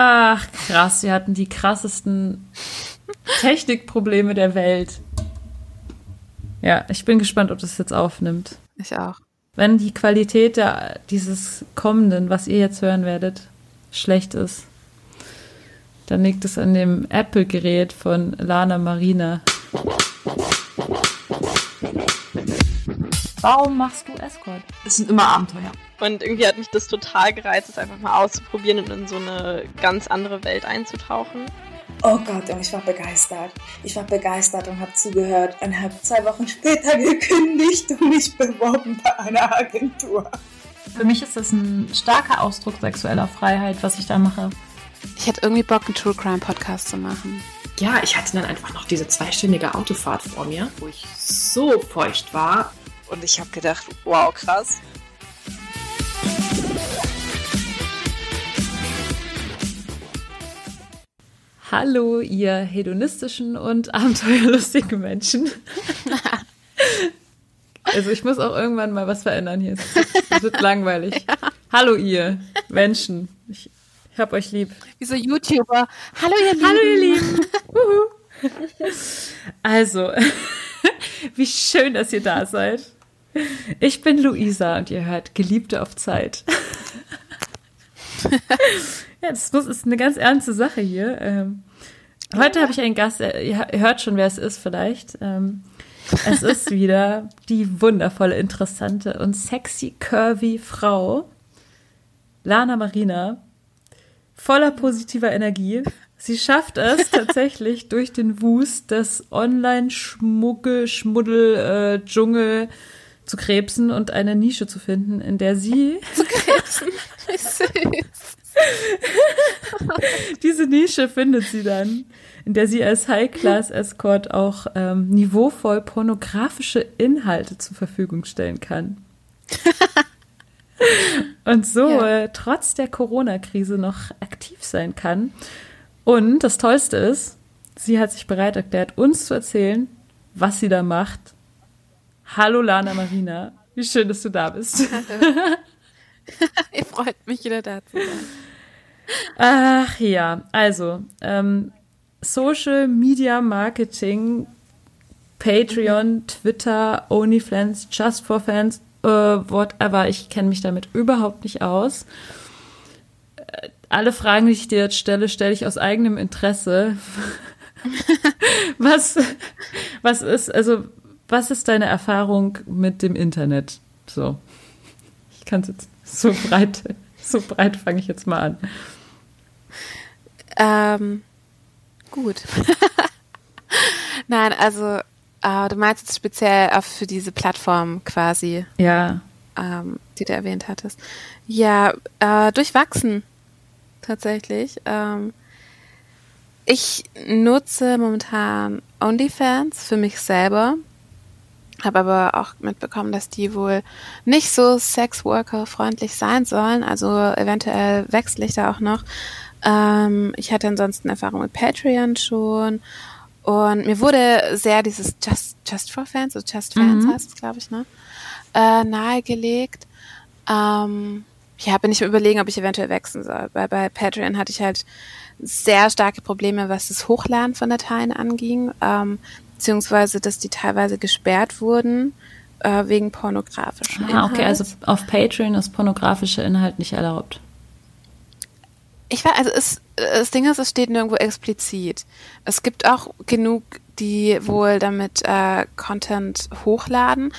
Ach, krass. Wir hatten die krassesten Technikprobleme der Welt. Ja, ich bin gespannt, ob das jetzt aufnimmt. Ich auch. Wenn die Qualität der, dieses kommenden, was ihr jetzt hören werdet, schlecht ist, dann liegt es an dem Apple-Gerät von Lana Marina. Warum machst du Escort? Es sind immer Abenteuer. Und irgendwie hat mich das total gereizt, es einfach mal auszuprobieren und in so eine ganz andere Welt einzutauchen. Oh Gott, und ich war begeistert. Ich war begeistert und habe zugehört und habe zwei Wochen später gekündigt und mich beworben bei einer Agentur. Für mich ist das ein starker Ausdruck sexueller Freiheit, was ich da mache. Ich hätte irgendwie Bock, einen True Crime Podcast zu machen. Ja, ich hatte dann einfach noch diese zweistündige Autofahrt vor mir, wo ich so feucht war. Und ich habe gedacht, wow, krass. Hallo, ihr hedonistischen und abenteuerlustigen Menschen. also ich muss auch irgendwann mal was verändern hier. Es wird langweilig. Ja. Hallo, ihr Menschen. Ich, ich hab euch lieb. Wie so YouTuber. Hallo, ihr Lieben. Hallo, ihr Lieben. also, wie schön, dass ihr da seid. Ich bin Luisa und ihr hört Geliebte auf Zeit. Ja, das ist eine ganz ernste Sache hier. Ähm, heute habe ich einen Gast, ihr hört schon, wer es ist vielleicht. Ähm, es ist wieder die wundervolle, interessante und sexy, curvy Frau, Lana Marina, voller positiver Energie. Sie schafft es tatsächlich durch den Wust des Online-Schmuggel, Schmuddel, äh, Dschungel zu krebsen und eine Nische zu finden, in der sie zu krebsen. Diese Nische findet sie dann, in der sie als High-Class-Escort auch ähm, niveauvoll pornografische Inhalte zur Verfügung stellen kann. Und so ja. äh, trotz der Corona-Krise noch aktiv sein kann. Und das Tollste ist, sie hat sich bereit erklärt, uns zu erzählen, was sie da macht. Hallo Lana Marina, wie schön, dass du da bist. Hallo. Ihr freut mich wieder da zu sein. Ach ja, also ähm, Social Media Marketing, Patreon, mhm. Twitter, OnlyFans, Just for Fans, äh, whatever. Ich kenne mich damit überhaupt nicht aus. Äh, alle Fragen, die ich dir jetzt stelle, stelle ich aus eigenem Interesse. was, was ist, also, was ist deine Erfahrung mit dem Internet? So. Ich kann es jetzt so breit, so breit fange ich jetzt mal an. Ähm, gut. Nein, also äh, du meinst jetzt speziell auch für diese Plattform quasi. Ja. Ähm, die du erwähnt hattest. Ja, äh, durchwachsen tatsächlich. Ähm, ich nutze momentan OnlyFans für mich selber. Habe aber auch mitbekommen, dass die wohl nicht so Sexworker-freundlich sein sollen. Also eventuell wechsle ich da auch noch. Ähm, ich hatte ansonsten Erfahrung mit Patreon schon. Und mir wurde sehr dieses Just, Just for Fans, also Just Fans mhm. heißt es, glaube ich, ne? Äh, nahegelegt. Ähm, ja, bin ich überlegen, ob ich eventuell wechseln soll. Weil bei Patreon hatte ich halt sehr starke Probleme, was das Hochladen von Dateien anging, ähm, beziehungsweise, dass die teilweise gesperrt wurden äh, wegen pornografischen Ah, okay, also auf Patreon ist pornografischer Inhalt nicht erlaubt. Ich weiß, also es, das Ding ist, es steht nirgendwo explizit. Es gibt auch genug, die wohl damit äh, Content hochladen.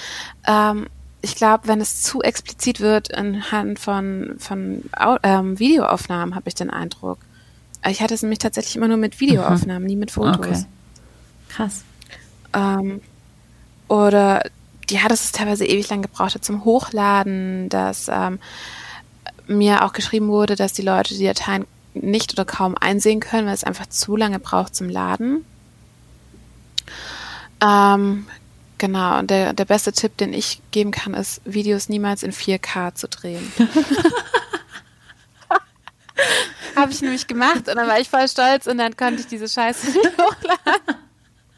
Ähm, ich glaube, wenn es zu explizit wird anhand von, von ähm, Videoaufnahmen, habe ich den Eindruck. Ich hatte es nämlich tatsächlich immer nur mit Videoaufnahmen, mhm. nie mit Fotos. Okay. Krass. Ähm, oder ja, dass es teilweise ewig lang gebraucht hat zum Hochladen, dass ähm, mir auch geschrieben wurde, dass die Leute die Dateien nicht oder kaum einsehen können, weil es einfach zu lange braucht zum Laden. Ähm, genau, und der, der beste Tipp, den ich geben kann, ist, Videos niemals in 4K zu drehen. Habe ich nämlich gemacht und dann war ich voll stolz und dann konnte ich diese Scheiße nicht hochladen.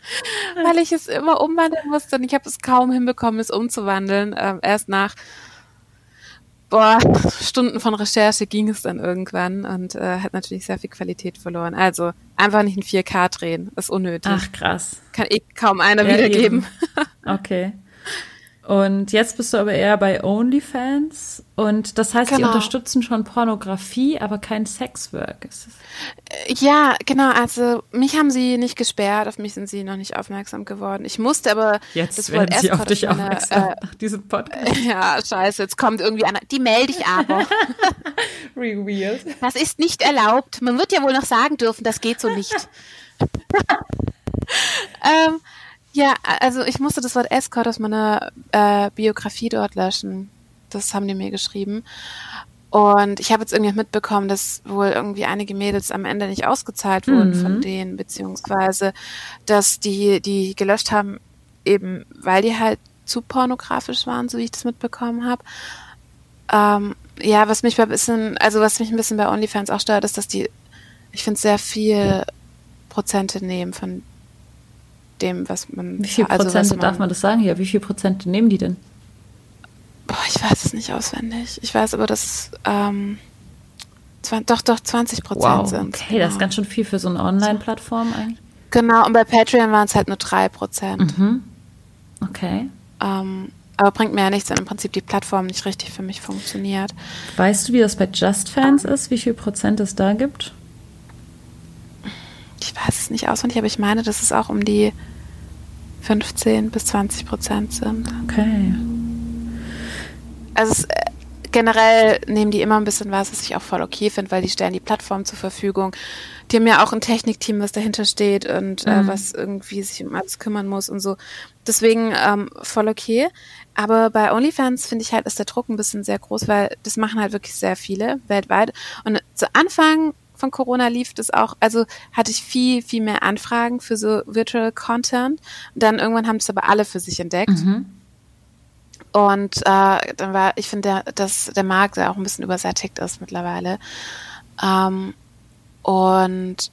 Weil ich es immer umwandeln musste und ich habe es kaum hinbekommen, es umzuwandeln. Ähm, erst nach boah, Stunden von Recherche ging es dann irgendwann und äh, hat natürlich sehr viel Qualität verloren. Also einfach nicht in 4K drehen, ist unnötig. Ach krass. Kann eh kaum einer Ja, wiedergeben. Okay. Und jetzt bist du aber eher bei OnlyFans und das heißt, die Genau. unterstützen schon Pornografie, aber kein Sexwork. Das- Ja, genau. Also mich haben sie nicht gesperrt, auf mich sind sie noch nicht aufmerksam geworden. Ich musste aber Jetzt das werden sie auf dich meine, aufmerksam äh, nach diesem Podcast. Ja, scheiße, jetzt kommt irgendwie einer. Die melde ich aber. Revealed. Das ist nicht erlaubt. Man wird ja wohl noch sagen dürfen, das geht so nicht. ähm, ja, also ich musste das Wort Escort aus meiner äh, Biografie dort löschen. Das haben die mir geschrieben. Und ich habe jetzt irgendwie mitbekommen, dass wohl irgendwie einige Mädels am Ende nicht ausgezahlt wurden Mhm. von denen, beziehungsweise dass die, die gelöscht haben, eben weil die halt zu pornografisch waren, so wie ich das mitbekommen habe. Ähm, ja, was mich bei ein bisschen, also was mich ein bisschen bei OnlyFans auch stört, ist, dass die, ich finde, sehr viel Prozente nehmen von dem, was man. Wie viel also Prozent darf man das sagen hier? Wie viel Prozent nehmen die denn? Boah, ich weiß es nicht auswendig. Ich weiß aber, dass ähm, doch, doch 20 Prozent sind. okay, das ist ganz schön viel für so eine Online-Plattform eigentlich. Genau, und bei Patreon waren es halt nur 3 Prozent. Mhm. Okay. Ähm, aber bringt mir ja nichts, wenn im Prinzip die Plattform nicht richtig für mich funktioniert. Weißt du, wie das bei JustFans ist? Wie viel Prozent es da gibt? Ich weiß es nicht auswendig, aber ich meine, dass es auch um die 15 bis 20 Prozent sind. Okay. Also es, äh, generell nehmen die immer ein bisschen was, was ich auch voll okay finde, weil die stellen die Plattform zur Verfügung. Die haben ja auch ein Technikteam, was dahinter steht und äh, Mhm. was irgendwie sich um alles kümmern muss und so. Deswegen ähm, voll okay. Aber bei OnlyFans finde ich halt, ist der Druck ein bisschen sehr groß, weil das machen halt wirklich sehr viele weltweit. Und zu Anfang von Corona lief das auch, also hatte ich viel, viel mehr Anfragen für so Virtual Content. Und dann irgendwann haben es aber alle für sich entdeckt. Mhm. Und äh, dann war, ich finde, dass der Markt auch ein bisschen übersättigt ist mittlerweile. Ähm, und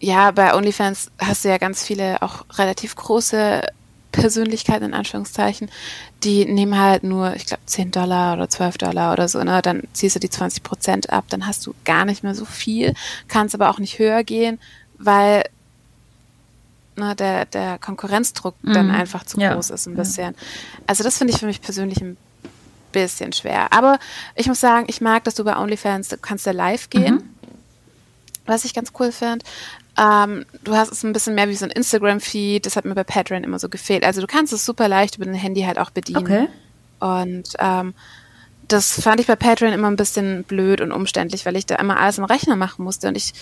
ja, bei OnlyFans hast du ja ganz viele auch relativ große Persönlichkeiten in Anführungszeichen, die nehmen halt nur, ich glaube, 10 Dollar oder 12 Dollar oder so, ne? Dann ziehst du die 20 Prozent ab, dann hast du gar nicht mehr so viel, kannst aber auch nicht höher gehen, weil ne, der, der Konkurrenzdruck dann Mhm. einfach zu Ja. groß ist ein Ja. bisschen. Also das finde ich für mich persönlich ein bisschen schwer. Aber ich muss sagen, ich mag, dass du bei OnlyFans, du kannst da live gehen, was ich ganz cool finde. Ähm, du hast es ein bisschen mehr wie so ein Instagram-Feed, das hat mir bei Patreon immer so gefehlt. Also du kannst es super leicht über dein Handy halt auch bedienen. Okay. Und ähm, das fand ich bei Patreon immer ein bisschen blöd und umständlich, weil ich da immer alles am Rechner machen musste und ich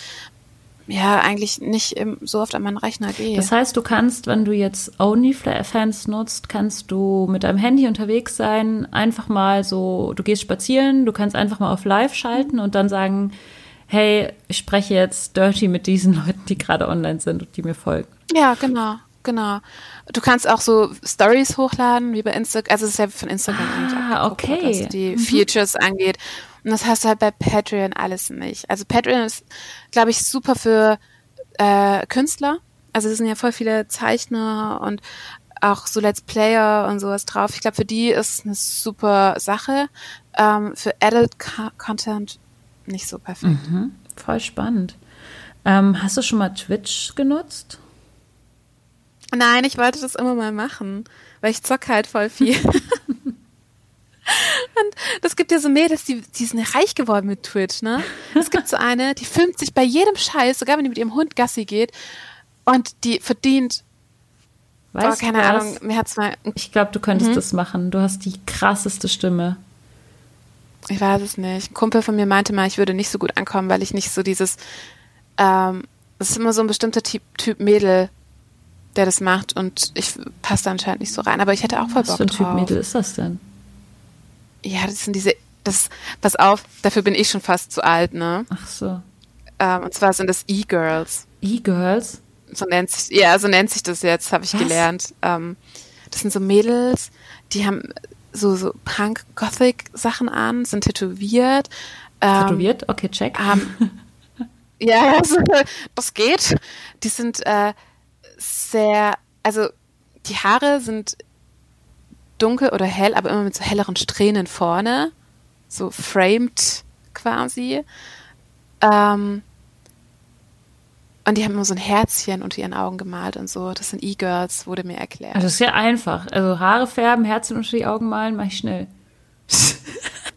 ja eigentlich nicht so oft an meinen Rechner gehe. Das heißt, du kannst, wenn du jetzt OnlyFans nutzt, kannst du mit deinem Handy unterwegs sein, einfach mal so, du gehst spazieren, du kannst einfach mal auf Live schalten und dann sagen, hey, ich spreche jetzt dirty mit diesen Leuten, die gerade online sind und die mir folgen. Ja, genau, genau. Du kannst auch so Stories hochladen, wie bei Instagram. Also es ist ja von Instagram Ah, abgeguckt, okay. was die Features angeht. Und das hast du halt bei Patreon alles nicht. Also Patreon ist, glaube ich, super für äh, Künstler. Also es sind ja voll viele Zeichner und auch so Let's Player und sowas drauf. Ich glaube, für die ist eine super Sache. Ähm, für Adult Co Content nicht so perfekt. Mhm. Voll spannend. Ähm, hast du schon mal Twitch genutzt? Nein, ich wollte das immer mal machen, weil ich zock halt voll viel. Und das gibt ja so Mädels, die, die sind reich geworden mit Twitch, ne? Es gibt so eine, die filmt sich bei jedem Scheiß, sogar wenn die mit ihrem Hund Gassi geht, und die verdient, oh, Weißt keine du was? Ahnung, mir hat's mal, Ich glaube, du könntest Mhm. das machen. Du hast die krasseste Stimme. Ich weiß es nicht. Ein Kumpel von mir meinte mal, ich würde nicht so gut ankommen, weil ich nicht so dieses, ähm, es ist immer so ein bestimmter Typ, typ Mädel, der das macht und ich passe da anscheinend nicht so rein, aber ich hätte auch voll Was Bock für ein Typ drauf. Mädel ist das denn? Ja, das sind diese, das, pass auf, dafür bin ich schon fast zu alt, ne? Ach so. Ähm, und zwar sind das E-Girls. E-Girls? So nennt sich, ja, so nennt sich das jetzt, habe ich Was? gelernt. Ähm, das sind so Mädels, die haben so, so Punk-Gothic-Sachen an, sind tätowiert. Ähm, Tätowiert? Okay, check. haben, ja, also, das geht. Die sind äh, sehr, also die Haare sind dunkel oder hell, aber immer mit so helleren Strähnen vorne. so framed quasi. Ähm, und die haben immer so ein Herzchen unter ihren Augen gemalt und so. Das sind E-Girls, wurde mir erklärt. Also das ist ja einfach. Also Haare färben, Herzen unter die Augen malen, mach ich schnell.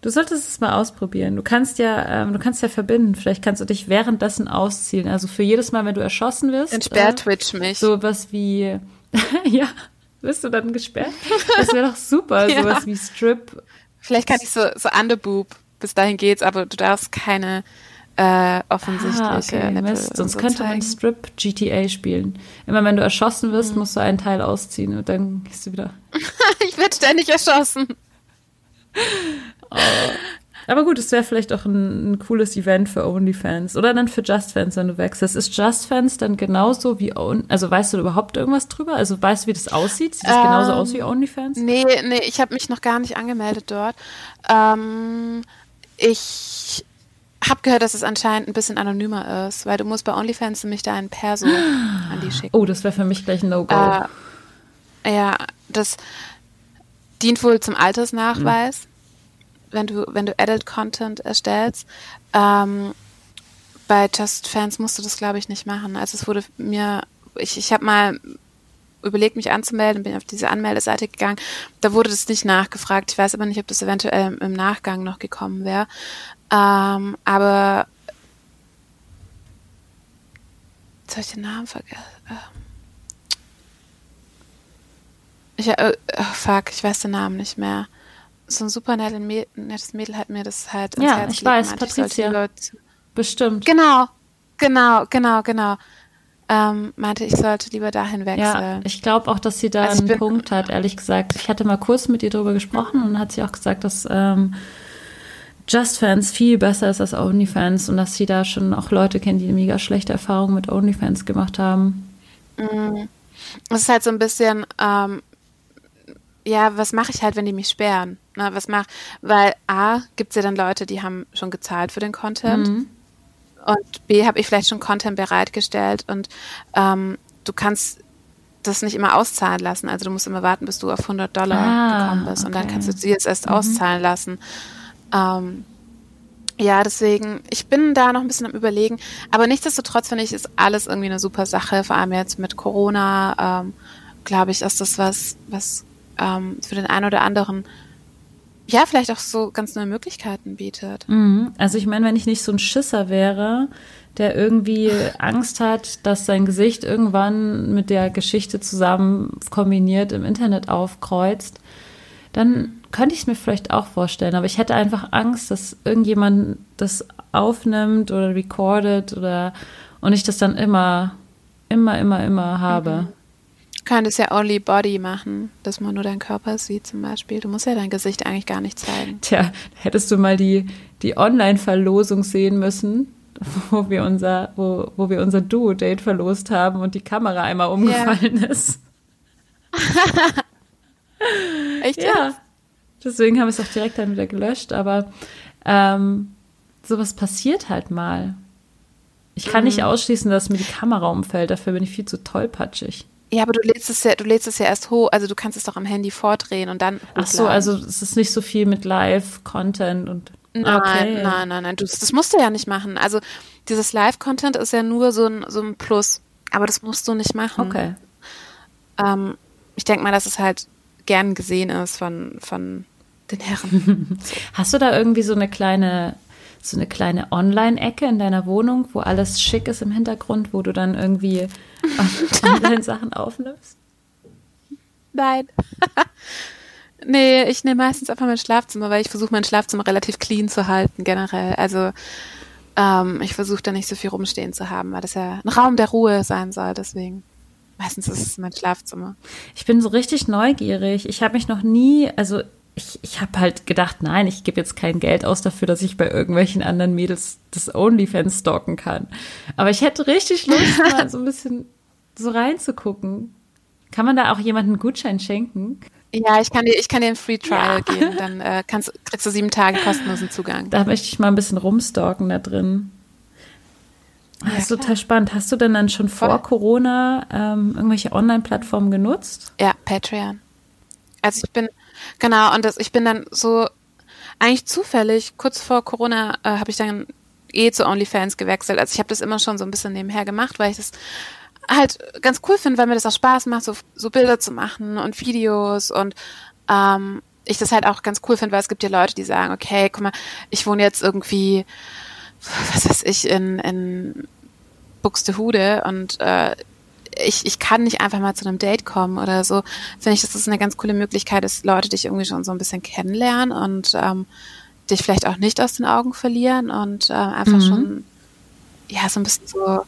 Du solltest es mal ausprobieren. Du kannst ja, ähm, du kannst ja verbinden. Vielleicht kannst du dich währenddessen ausziehen. Also für jedes Mal, wenn du erschossen wirst. Entsperrt äh, Twitch mich. Sowas wie, ja, wirst du dann gesperrt? Das wäre doch super. ja. Sowas wie Strip. Vielleicht kann ich so, so Underboob. Bis dahin geht's, aber du darfst keine äh, offensichtliche ah, okay, Mist. Sonst so könnte zeigen. man Strip GTA spielen. Immer wenn du erschossen wirst, mhm. musst du einen Teil ausziehen und dann gehst du wieder. ich werde ständig erschossen. Oh. Aber gut, es wäre vielleicht auch ein, ein, cooles Event für OnlyFans oder dann für JustFans, wenn du wechselst. Ist JustFans dann genauso wie On also weißt du überhaupt irgendwas drüber? Also weißt du, wie das aussieht? Sieht das ähm, genauso aus wie OnlyFans? Nee, nee, ich habe mich noch gar nicht angemeldet dort. Ähm, ich habe gehört, dass es anscheinend ein bisschen anonymer ist, weil du musst bei OnlyFans nämlich da einen Perso an die schicken. Oh, das wäre für mich gleich ein No-Go. Äh, ja, das dient wohl zum Altersnachweis. Mhm wenn du, wenn du Adult Content erstellst. Ähm, bei Just Fans musst du das, glaube ich, nicht machen. Also es wurde mir, ich, ich habe mal überlegt, mich anzumelden, bin auf diese Anmeldeseite gegangen. Da wurde das nicht nachgefragt. Ich weiß aber nicht, ob das eventuell im Nachgang noch gekommen wäre. Ähm, aber jetzt habe ich den Namen vergessen. Ich, äh, oh, fuck, ich weiß den Namen nicht mehr so ein super nettes Mädel hat mir das halt ins ja, Herz ich weiß, Patricia. Ich Bestimmt. Genau, genau, genau, genau. Ähm, meinte, ich sollte lieber dahin wechseln. Ja, ich glaube auch, dass sie da also einen Punkt hat, ehrlich gesagt. Ich hatte mal kurz mit ihr darüber gesprochen und hat sie auch gesagt, dass ähm, Just Fans viel besser ist als OnlyFans und dass sie da schon auch Leute kennen, die mega schlechte Erfahrungen mit OnlyFans gemacht haben. Es ist halt so ein bisschen, ähm, ja, was mache ich halt, wenn die mich sperren? Na, was mach, weil A, gibt es ja dann Leute, die haben schon gezahlt für den Content. Mhm. Und B, habe ich vielleicht schon Content bereitgestellt und ähm, du kannst das nicht immer auszahlen lassen. Also du musst immer warten, bis du auf 100 Dollar ah, gekommen bist okay. und dann kannst du sie jetzt erst mhm. auszahlen lassen. Ähm, ja, deswegen, ich bin da noch ein bisschen am Überlegen. Aber nichtsdestotrotz finde ich, ist alles irgendwie eine super Sache. Vor allem jetzt mit Corona, ähm, glaube ich, ist das was, was ähm, für den einen oder anderen ja, vielleicht auch so ganz neue Möglichkeiten bietet. Mhm. Also ich meine, wenn ich nicht so ein Schisser wäre, der irgendwie Angst hat, dass sein Gesicht irgendwann mit der Geschichte zusammen kombiniert im Internet aufkreuzt, dann könnte ich es mir vielleicht auch vorstellen. Aber ich hätte einfach Angst, dass irgendjemand das aufnimmt oder recordet oder und ich das dann immer, immer, immer, immer habe. Mhm könntest ja Only Body machen, dass man nur deinen Körper sieht zum Beispiel. Du musst ja dein Gesicht eigentlich gar nicht zeigen. Tja, hättest du mal die, die Online-Verlosung sehen müssen, wo wir unser, wo, wo wir unser Duo-Date verlost haben und die Kamera einmal umgefallen ja. ist. Echt? Ja. Deswegen haben wir es auch direkt dann wieder gelöscht, aber ähm, sowas passiert halt mal. Ich kann mhm. nicht ausschließen, dass mir die Kamera umfällt, dafür bin ich viel zu tollpatschig. Ja, aber du lädst es ja, du lädst es ja erst hoch, also du kannst es doch am Handy vordrehen und dann. Ach so, also es ist nicht so viel mit Live-Content und. Nein, okay. nein, nein, nein. Du, das musst du ja nicht machen. Also dieses Live-Content ist ja nur so ein, so ein Plus, aber das musst du nicht machen. Okay. Ähm, ich denke mal, dass es halt gern gesehen ist von, von den Herren. Hast du da irgendwie so eine kleine so eine kleine Online-Ecke in deiner Wohnung, wo alles schick ist im Hintergrund, wo du dann irgendwie Online-Sachen aufnimmst? Nein. nee, ich nehme meistens einfach mein Schlafzimmer, weil ich versuche, mein Schlafzimmer relativ clean zu halten, generell. Also ähm, ich versuche da nicht so viel rumstehen zu haben, weil das ja ein Raum der Ruhe sein soll, deswegen. Meistens ist es mein Schlafzimmer. Ich bin so richtig neugierig. Ich habe mich noch nie, also ich, ich habe halt gedacht, nein, ich gebe jetzt kein Geld aus dafür, dass ich bei irgendwelchen anderen Mädels das OnlyFans stalken kann. Aber ich hätte richtig Lust, mal so ein bisschen so reinzugucken. Kann man da auch jemanden einen Gutschein schenken? Ja, ich kann dir, ich kann dir ein Free Trial ja. geben. Dann äh, kannst, kriegst du sieben Tage kostenlosen Zugang. Da möchte ich mal ein bisschen rumstalken da drin. Das ja, ist total spannend. Hast du denn dann schon vor Voll. Corona ähm, irgendwelche Online-Plattformen genutzt? Ja, Patreon. Also ich bin, Genau, und das, ich bin dann so, eigentlich zufällig, kurz vor Corona äh, habe ich dann eh zu OnlyFans gewechselt. Also ich habe das immer schon so ein bisschen nebenher gemacht, weil ich das halt ganz cool finde, weil mir das auch Spaß macht, so, so Bilder zu machen und Videos und ähm, ich das halt auch ganz cool finde, weil es gibt ja Leute, die sagen, okay, guck mal, ich wohne jetzt irgendwie, was weiß ich, in, in Buxtehude und äh, ich, ich kann nicht einfach mal zu einem Date kommen oder so. Finde ich, dass das eine ganz coole Möglichkeit ist, Leute dich irgendwie schon so ein bisschen kennenlernen und ähm, dich vielleicht auch nicht aus den Augen verlieren und äh, einfach mhm. schon, ja, so ein bisschen so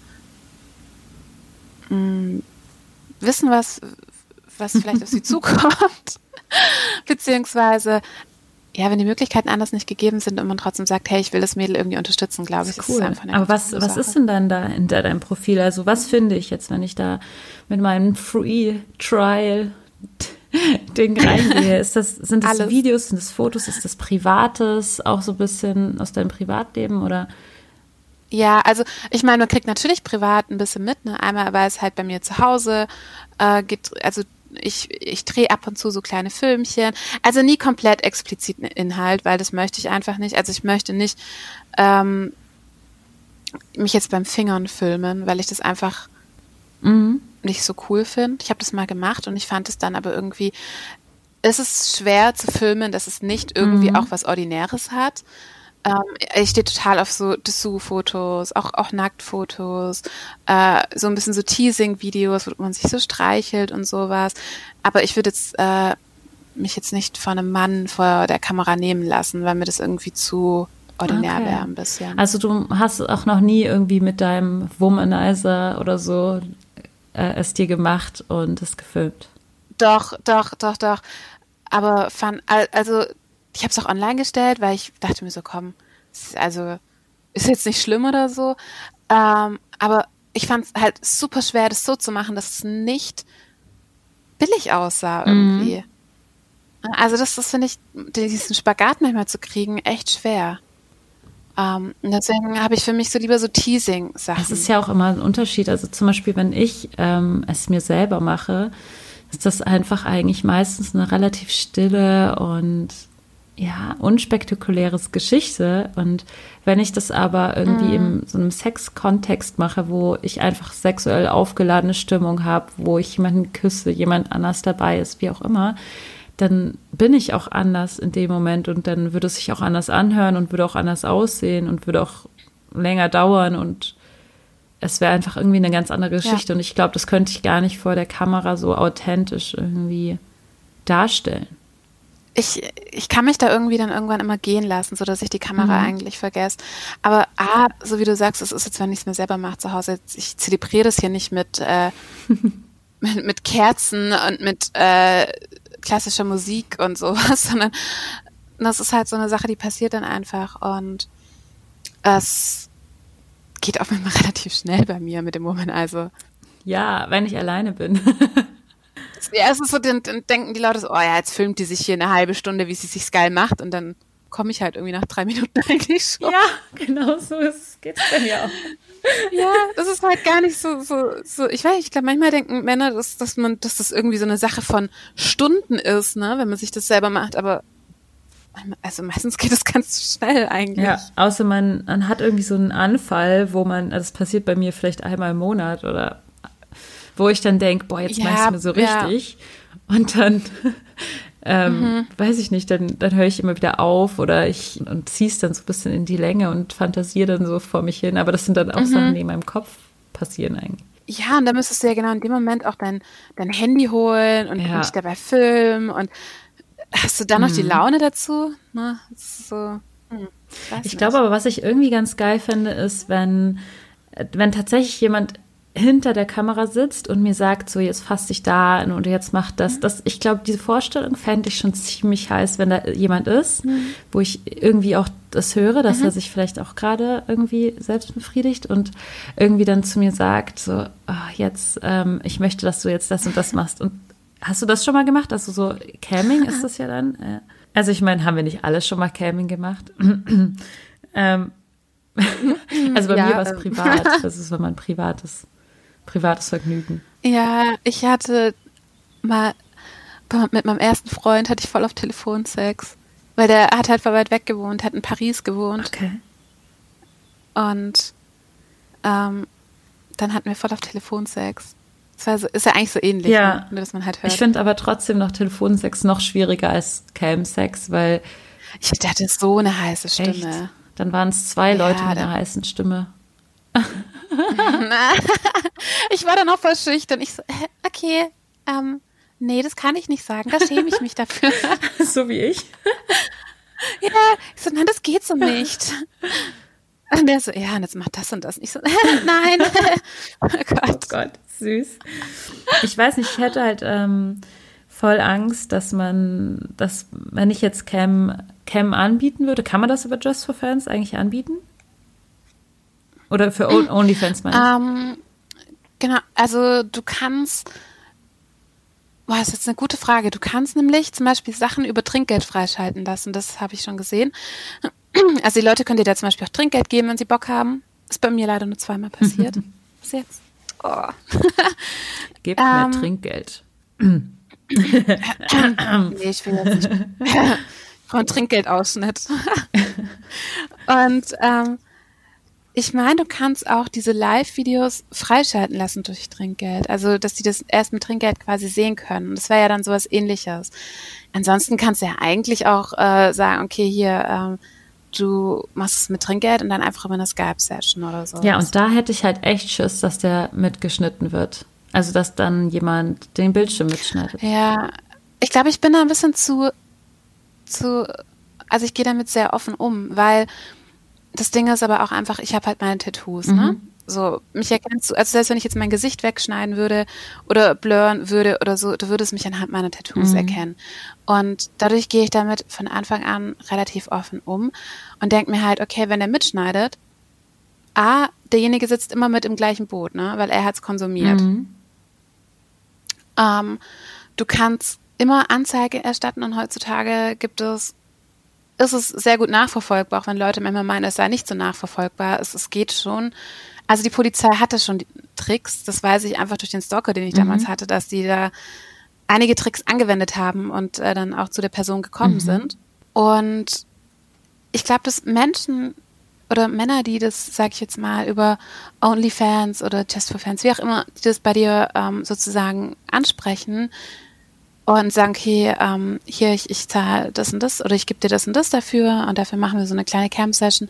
mh, mm, wissen, was, was vielleicht auf sie zukommt. Beziehungsweise, ja, wenn die Möglichkeiten anders nicht gegeben sind und man trotzdem sagt, hey, ich will das Mädel irgendwie unterstützen, glaube ich, ist cool. einfach eine Aber was, was ist denn dann da hinter deinem Profil? Also was finde ich jetzt, wenn ich da mit meinem Free Trial Ding reingehe? Ist das, sind das Alles. Videos, sind das Fotos, ist das Privates, auch so ein bisschen aus deinem Privatleben oder? Ja, also ich meine, man kriegt natürlich privat ein bisschen mit, ne? Einmal, weil es halt bei mir zu Hause äh, gibt, also ich, ich drehe ab und zu so kleine Filmchen. Also nie komplett expliziten Inhalt, weil das möchte ich einfach nicht. Also ich möchte nicht ähm, mich jetzt beim Fingern filmen, weil ich das einfach mhm. nicht so cool finde. Ich habe das mal gemacht und ich fand es dann aber irgendwie, es ist schwer zu filmen, dass es nicht irgendwie mhm. auch was Ordinäres hat. Ähm, ich stehe total auf so Dessous-Fotos, auch, auch Nacktfotos, äh, so ein bisschen so Teasing-Videos, wo man sich so streichelt und sowas. Aber ich würde jetzt äh, mich jetzt nicht von einem Mann vor der Kamera nehmen lassen, weil mir das irgendwie zu ordinär okay. wäre ein bisschen. Also du hast auch noch nie irgendwie mit deinem Womanizer oder so äh, es dir gemacht und es gefilmt? Doch, doch, doch, doch. Aber fand, also ich habe es auch online gestellt, weil ich dachte mir so, komm, also ist jetzt nicht schlimm oder so. Ähm, aber ich fand es halt super schwer, das so zu machen, dass es nicht billig aussah irgendwie. Mhm. Also das, das finde ich, diesen Spagat manchmal zu kriegen, echt schwer. Um, ähm, deswegen habe ich für mich so lieber so Teasing-Sachen. Das ist ja auch immer ein Unterschied. Also zum Beispiel, wenn ich ähm, es mir selber mache, ist das einfach eigentlich meistens eine relativ stille und ja, unspektakuläres Geschichte. Und wenn ich das aber irgendwie mhm. in so einem Sex-Kontext mache, wo ich einfach sexuell aufgeladene Stimmung habe, wo ich jemanden küsse, jemand anders dabei ist, wie auch immer, dann bin ich auch anders in dem Moment und dann würde es sich auch anders anhören und würde auch anders aussehen und würde auch länger dauern und es wäre einfach irgendwie eine ganz andere Geschichte. Ja. Und ich glaube, das könnte ich gar nicht vor der Kamera so authentisch irgendwie darstellen ich, ich kann mich da irgendwie dann irgendwann immer gehen lassen, so dass ich die Kamera mhm. eigentlich vergesse. Aber A, so wie du sagst, es ist jetzt, wenn ich es mir selber mache zu Hause, ich zelebriere das hier nicht mit, äh, mit, mit, Kerzen und mit äh, klassischer Musik und sowas, sondern das ist halt so eine Sache, die passiert dann einfach und es geht auch immer relativ schnell bei mir mit dem Moment, also. Ja, wenn ich alleine bin. Ja, es ist so, dann, dann denken die Leute so, oh ja, jetzt filmt die sich hier eine halbe Stunde, wie sie sich geil macht und dann komme ich halt irgendwie nach drei Minuten eigentlich schon. Ja, genau so geht es bei mir auch. Ja, das ist halt gar nicht so, so, so. Ich weiß, ich glaube, manchmal denken Männer, dass, dass man, dass das irgendwie so eine Sache von Stunden ist, ne, wenn man sich das selber macht, aber also meistens geht es ganz schnell eigentlich. Ja, außer man, man hat irgendwie so einen Anfall, wo man, also das passiert bei mir vielleicht einmal im Monat oder wo ich dann denke, boah, jetzt ja, meinst du mir so richtig. Ja. Und dann, ähm, mhm. weiß ich nicht, dann, dann höre ich immer wieder auf oder ich und ziehe es dann so ein bisschen in die Länge und fantasiere dann so vor mich hin. Aber das sind dann auch mhm. Sachen, die in meinem Kopf passieren eigentlich. Ja, und dann müsstest du ja genau in dem Moment auch dein, dein Handy holen und ja. dich dabei filmen und hast du dann noch die mhm. Laune dazu? Ne? So, hm, ich glaube aber, was ich irgendwie ganz geil finde, ist, wenn, wenn tatsächlich jemand hinter der Kamera sitzt und mir sagt, so jetzt fass dich da an und jetzt mach das. Das ich glaube, diese Vorstellung fände ich schon ziemlich heiß, wenn da jemand ist, mhm. wo ich irgendwie auch das höre, dass mhm. er sich vielleicht auch gerade irgendwie selbst befriedigt und irgendwie dann zu mir sagt, so, oh, jetzt, ähm, ich möchte, dass du jetzt das und das machst. Und hast du das schon mal gemacht? Also so Camming ist das ja dann? Äh, also ich meine, haben wir nicht alle schon mal Camming gemacht? ähm, also bei ja, mir war es ähm. privat. Das ist, wenn man privates privates Vergnügen. Ja, ich hatte mal mit meinem ersten Freund hatte ich voll auf Telefonsex. Weil der hat halt voll weit weg gewohnt, hat in Paris gewohnt. Okay. Und ähm, dann hatten wir voll auf Telefonsex. Das so, ist ja eigentlich so ähnlich, Ja. ne? nur dass man halt hört. Ich finde aber trotzdem noch Telefonsex noch schwieriger als Cam-Sex, weil Ich hatte so eine heiße Stimme. echt, dann waren es zwei Leute Ja, mit einer heißen Stimme. Ich war dann auch voll schüchtern. Ich so, okay, ähm, nee, das kann ich nicht sagen. Da schäme ich mich dafür. so wie ich. ja, ich so, nein, das geht so nicht. Und der so, ja, und jetzt macht das und das. Und ich so, nein. oh Gott. Oh Gott, süß. Ich weiß nicht, ich hätte halt ähm, voll Angst, dass man, dass, wenn ich jetzt Cam, Cam anbieten würde, kann man das über Just for Fans eigentlich anbieten? Oder für On- OnlyFans meine ich? Ähm, genau, also du kannst, boah, das ist jetzt eine gute Frage. Du kannst nämlich zum Beispiel Sachen über Trinkgeld freischalten lassen. Das habe ich schon gesehen. Also die Leute können dir da zum Beispiel auch Trinkgeld geben, wenn sie Bock haben. Ist bei mir leider nur zweimal passiert. Bis jetzt. Oh. Gebt mir ähm, Trinkgeld. Nee, ich will jetzt nicht. Einen Trinkgeldausschnitt. Und ähm, ich meine, du kannst auch diese Live-Videos freischalten lassen durch Trinkgeld. Also, dass die das erst mit Trinkgeld quasi sehen können. Das wäre ja dann sowas ähnliches. Ansonsten kannst du ja eigentlich auch äh, sagen, okay, hier, ähm, du machst es mit Trinkgeld und dann einfach über eine Skype-Session oder so. Ja, und da hätte ich halt echt Schiss, dass der mitgeschnitten wird. Also, dass dann jemand den Bildschirm mitschneidet. Ja, ich glaube, ich bin da ein bisschen zu, zu, also ich gehe damit sehr offen um, weil das Ding ist aber auch einfach, ich habe halt meine Tattoos, ne? So, mich erkennst du, also selbst wenn ich jetzt mein Gesicht wegschneiden würde oder blurren würde oder so, du würdest mich anhand meiner Tattoos erkennen. Und dadurch gehe ich damit von Anfang an relativ offen um und denke mir halt, okay, wenn der mitschneidet, A, derjenige sitzt immer mit im gleichen Boot, ne? Weil er hat's konsumiert. Mhm. Ähm, du kannst immer Anzeige erstatten und heutzutage gibt es, ist es sehr gut nachverfolgbar, auch wenn Leute manchmal meinen, es sei nicht so nachverfolgbar. Es, es geht schon. Also die Polizei hatte schon Tricks, das weiß ich einfach durch den Stalker, den ich damals hatte, dass die da einige Tricks angewendet haben und äh, dann auch zu der Person gekommen sind. Und ich glaube, dass Menschen oder Männer, die das, sag ich jetzt mal, über OnlyFans oder Just for Fans, wie auch immer, die das bei dir ähm, sozusagen ansprechen und sagen, okay, ähm, hier, ich, ich zahle das und das oder ich gebe dir das und das dafür und dafür machen wir so eine kleine Camp-Session.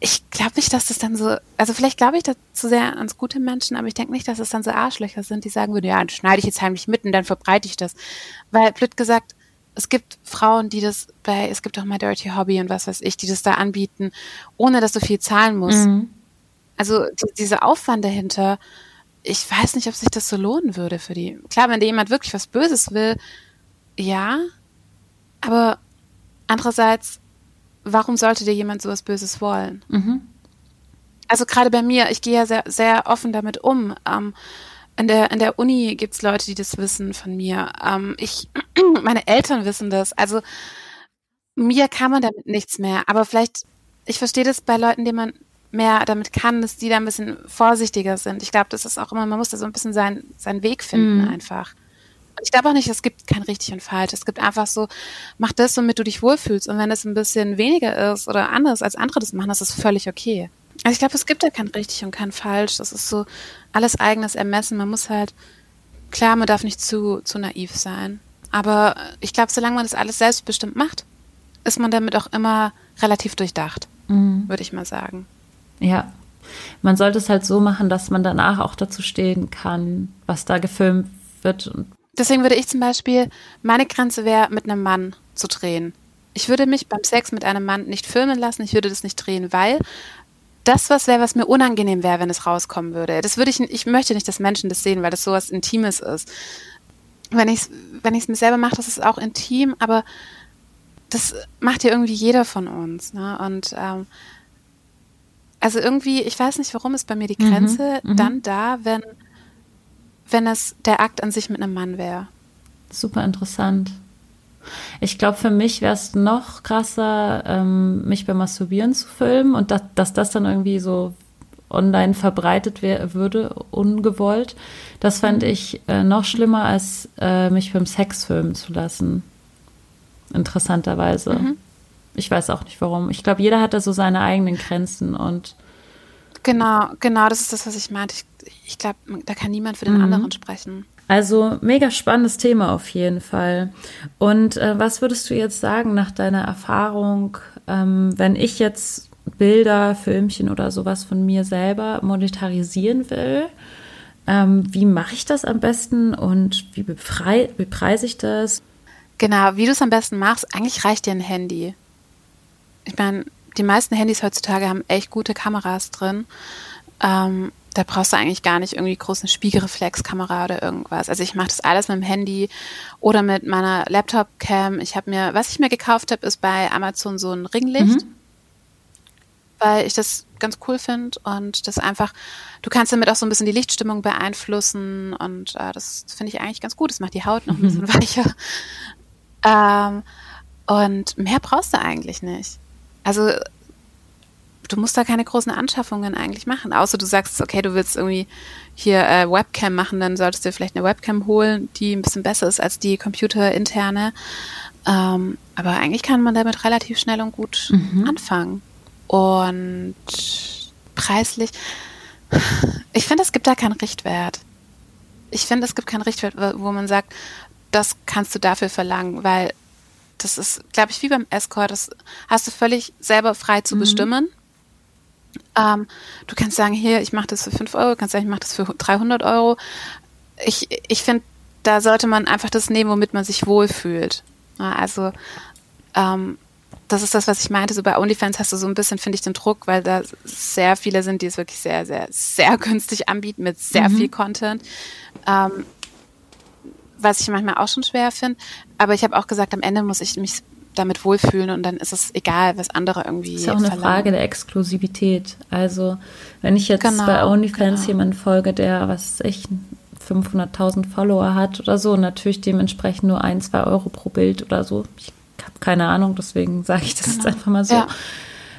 Ich glaube nicht, dass das dann so, also vielleicht glaube ich da zu sehr ans gute Menschen, aber ich denke nicht, dass es dann so Arschlöcher sind, die sagen würden, ja, dann schneide ich jetzt heimlich mit und dann verbreite ich das. Weil, blöd gesagt, es gibt Frauen, die das bei, es gibt auch mal Dirty Hobby und was weiß ich, die das da anbieten, ohne dass du viel zahlen musst. Mhm. Also die, dieser Aufwand dahinter, ich weiß nicht, ob sich das so lohnen würde für die. Klar, wenn dir jemand wirklich was Böses will, ja, aber andererseits, warum sollte dir jemand sowas Böses wollen? Mhm. Also gerade bei mir, ich gehe ja sehr, sehr offen damit um. Ähm, in der, in der Uni gibt's Leute, die das wissen von mir. Ähm, ich, meine Eltern wissen das. Also mir kann man damit nichts mehr. Aber vielleicht, ich verstehe das bei Leuten, denen man mehr damit kann, dass die da ein bisschen vorsichtiger sind. Ich glaube, das ist auch immer, man muss da so ein bisschen seinen, seinen Weg finden Mhm. einfach. Und ich glaube auch nicht, es gibt kein richtig und falsch. Es gibt einfach so, mach das, womit du dich wohlfühlst. Und wenn es ein bisschen weniger ist oder anders als andere das machen, das ist völlig okay. Also ich glaube, es gibt ja kein richtig und kein falsch. Das ist so alles eigenes Ermessen. Man muss halt, klar, man darf nicht zu, zu naiv sein. Aber ich glaube, solange man das alles selbstbestimmt macht, ist man damit auch immer relativ durchdacht, Mhm. würde ich mal sagen. Ja. Man sollte es halt so machen, dass man danach auch dazu stehen kann, was da gefilmt wird. Deswegen würde ich zum Beispiel, meine Grenze wäre, mit einem Mann zu drehen. Ich würde mich beim Sex mit einem Mann nicht filmen lassen, ich würde das nicht drehen, weil das was wäre, was mir unangenehm wäre, wenn es rauskommen würde. Das würde ich, ich möchte nicht, dass Menschen das sehen, weil das sowas Intimes ist. Wenn ich es wenn mir selber mache, das ist auch intim, aber das macht ja irgendwie jeder von uns. Ne? Und ähm, also irgendwie, ich weiß nicht, warum ist bei mir die Grenze mhm. dann da, wenn, wenn es der Akt an sich mit einem Mann wäre. super interessant. Ich glaube, für mich wäre es noch krasser, ähm, mich beim Masturbieren zu filmen und dass, dass das dann irgendwie so online verbreitet wär, würde, ungewollt. Das fand ich äh, noch schlimmer, als äh, mich beim Sex filmen zu lassen. interessanterweise. Mhm. Ich weiß auch nicht warum. Ich glaube, jeder hat da so seine eigenen Grenzen und Genau, genau, das ist das, was ich meinte. Ich, ich glaube, da kann niemand für den mhm. anderen sprechen. Also mega spannendes Thema auf jeden Fall. Und äh, was würdest du jetzt sagen nach deiner Erfahrung, ähm, wenn ich jetzt Bilder, Filmchen oder sowas von mir selber monetarisieren will? Ähm, wie mache ich das am besten und wie, befrei, wie preise ich das? Genau, wie du es am besten machst, eigentlich reicht dir ein Handy. Ich meine, die meisten Handys heutzutage haben echt gute Kameras drin. Ähm, da brauchst du eigentlich gar nicht irgendwie großen Spiegelreflexkamera oder irgendwas. Also ich mache das alles mit dem Handy oder mit meiner Laptop-Cam. Ich habe mir, was ich mir gekauft habe, ist bei Amazon so ein Ringlicht, mhm. weil ich das ganz cool finde und das einfach, du kannst damit auch so ein bisschen die Lichtstimmung beeinflussen und äh, das finde ich eigentlich ganz gut. Das macht die Haut noch ein bisschen mhm. weicher. Ähm, und mehr brauchst du eigentlich nicht. Also du musst da keine großen Anschaffungen eigentlich machen, außer du sagst, okay, du willst irgendwie hier äh, Webcam machen, dann solltest du dir vielleicht eine Webcam holen, die ein bisschen besser ist als die computerinterne. Ähm, aber eigentlich kann man damit relativ schnell und gut mhm. anfangen. Und preislich, ich finde, es gibt da keinen Richtwert. Ich finde, es gibt keinen Richtwert, wo man sagt, das kannst du dafür verlangen, weil das ist, glaube ich, wie beim Escort, das hast du völlig selber frei zu mhm. bestimmen. Ähm, du kannst sagen, hier, ich mache das für 5 Euro, du kannst sagen, ich mache das für 300 Euro. Ich, ich finde, da sollte man einfach das nehmen, womit man sich wohlfühlt. Ja, also, ähm, das ist das, was ich meinte. So bei OnlyFans hast du so ein bisschen, finde ich, den Druck, weil da sehr viele sind, die es wirklich sehr, sehr, sehr günstig anbieten mit sehr mhm. viel Content. Ähm, was ich manchmal auch schon schwer finde. Aber ich habe auch gesagt, am Ende muss ich mich damit wohlfühlen und dann ist es egal, was andere irgendwie. Das ist auch eine verlangen. Frage der Exklusivität. Also, wenn ich jetzt genau, bei OnlyFans genau. jemanden folge, der, was ich, 500.000 Follower hat oder so, natürlich dementsprechend nur ein, zwei Euro pro Bild oder so. Ich habe keine Ahnung, deswegen sage ich das genau. jetzt einfach mal so. Ja.